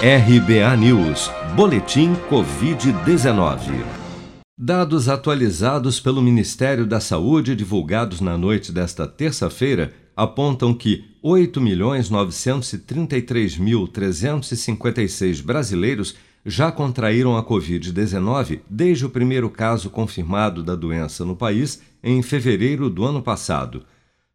RBA News, Boletim Covid-19. Dados atualizados pelo Ministério da Saúde, divulgados na noite desta terça-feira, apontam que 8.933.356 brasileiros já contraíram a Covid-19 desde o primeiro caso confirmado da doença no país em fevereiro do ano passado.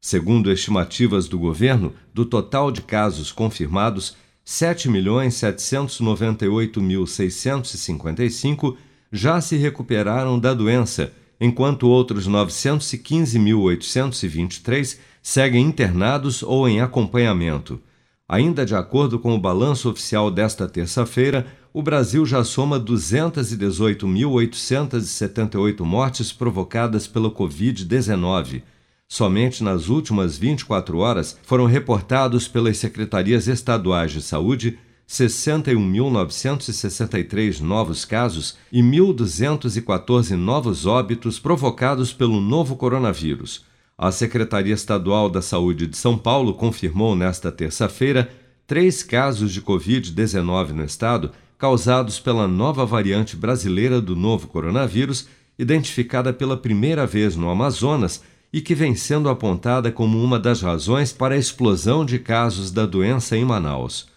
Segundo estimativas do governo, do total de casos confirmados, 7.798.655 já se recuperaram da doença, enquanto outros 915.823 seguem internados ou em acompanhamento. Ainda de acordo com o balanço oficial desta terça-feira, o Brasil já soma 218.878 mortes provocadas pelo Covid-19 Somente nas últimas 24 horas foram reportados pelas secretarias estaduais de saúde 61.963 novos casos e 1.214 novos óbitos provocados pelo novo coronavírus. A Secretaria Estadual da Saúde de São Paulo confirmou nesta terça-feira três casos de Covid-19 no estado causados pela nova variante brasileira do novo coronavírus, identificada pela primeira vez no Amazonas e que vem sendo apontada como uma das razões para a explosão de casos da doença em Manaus.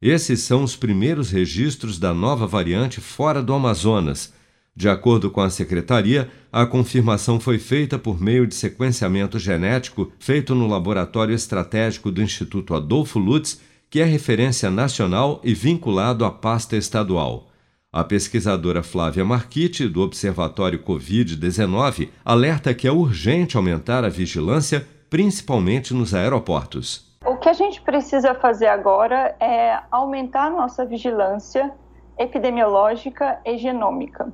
Esses são os primeiros registros da nova variante fora do Amazonas. De acordo com a secretaria, a confirmação foi feita por meio de sequenciamento genético feito no Laboratório Estratégico do Instituto Adolfo Lutz, que é referência nacional e vinculado à pasta estadual. A pesquisadora Flávia Marquitti, do Observatório Covid-19, alerta que é urgente aumentar a vigilância, principalmente nos aeroportos. O que a gente precisa fazer agora é aumentar nossa vigilância epidemiológica e genômica.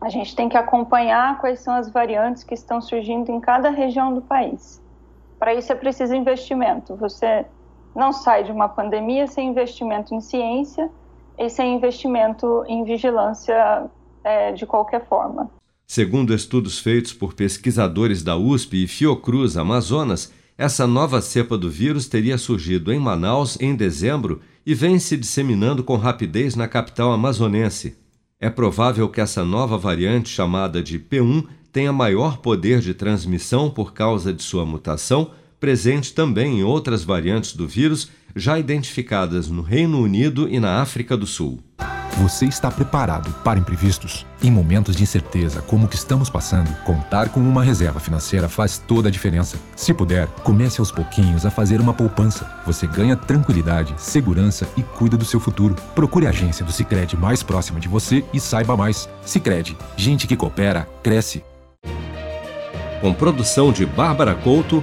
A gente tem que acompanhar quais são as variantes que estão surgindo em cada região do país. Para isso é preciso investimento. Você não sai de uma pandemia sem investimento em ciência e sem investimento em vigilância é, de qualquer forma. Segundo estudos feitos por pesquisadores da USP e Fiocruz Amazonas, essa nova cepa do vírus teria surgido em Manaus em dezembro e vem se disseminando com rapidez na capital amazonense. É provável que essa nova variante, chamada de P1, tenha maior poder de transmissão por causa de sua mutação, presente também em outras variantes do vírus já identificadas no Reino Unido e na África do Sul. Você está preparado para imprevistos? Em momentos de incerteza como o que estamos passando, contar com uma reserva financeira faz toda a diferença. Se puder, comece aos pouquinhos a fazer uma poupança. Você ganha tranquilidade, segurança e cuida do seu futuro. Procure a agência do Sicredi mais próxima de você e saiba mais. Sicredi, gente que coopera cresce. Com produção de Bárbara Couto,